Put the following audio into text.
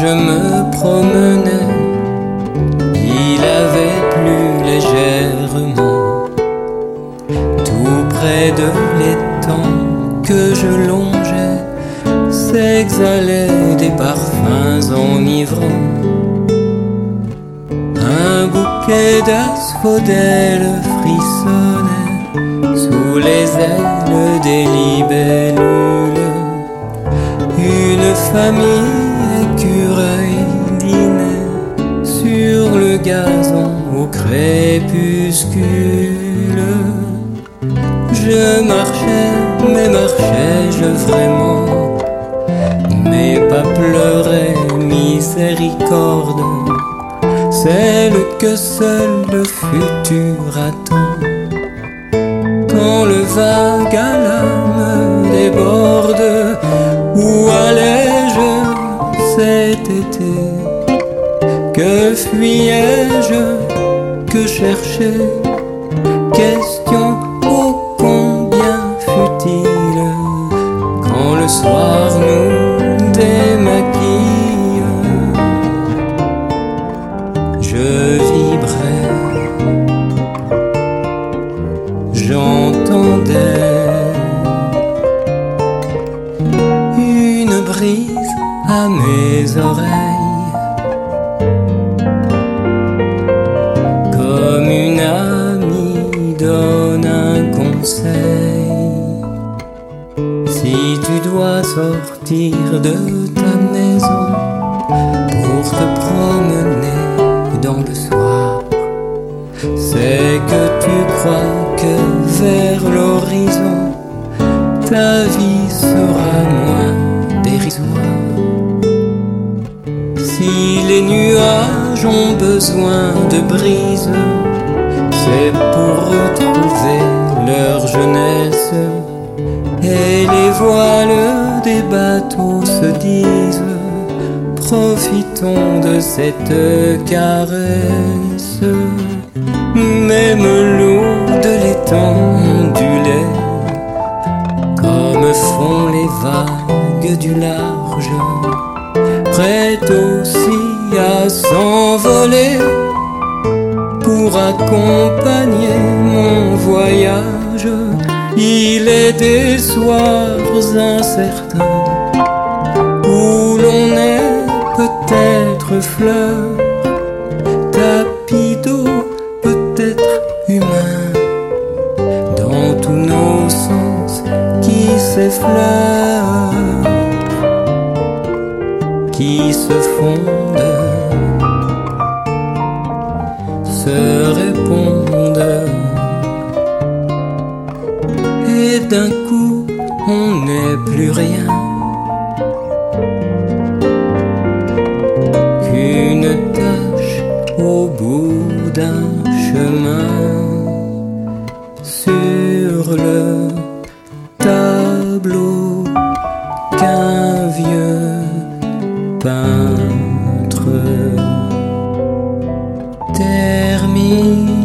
je me promenais. Il avait plu légèrement, tout près de l'étang que je longeais, s'exhalaient des parfums enivrants. Un bouquet d'asphodèles frissonnait sous les ailes des libellules. Une famille gazon au crépuscule. Je marchais, mais marchais-je vraiment? Mais pas pleurer, miséricorde, celle que seul le futur attend. Quand le vague à l'âme déborde, où allais-je cet été? Que fuyais-je Que cherchais? Question ô combien fut-il Quand le soir nous démaquille? Je vibrais. J'entendais une brise à mes oreilles, sortir de ta maison pour te promener dans le soir, c'est que tu crois que vers l'horizon, ta vie sera moins dérisoire. Si les nuages ont besoin de brise, c'est pour retrouver profitons de cette caresse. Même l'eau de l'étang comme font les vagues du large, prête aussi à s'envoler pour accompagner mon voyage. Il est des soirs incertains peut-être fleur, tapis d'eau peut-être humain, dans tous nos sens qui s'effleurent, qui se fondent, se répondent, et d'un coup on n'est plus rien. d'un chemin sur le tableau qu'un vieux peintre termine.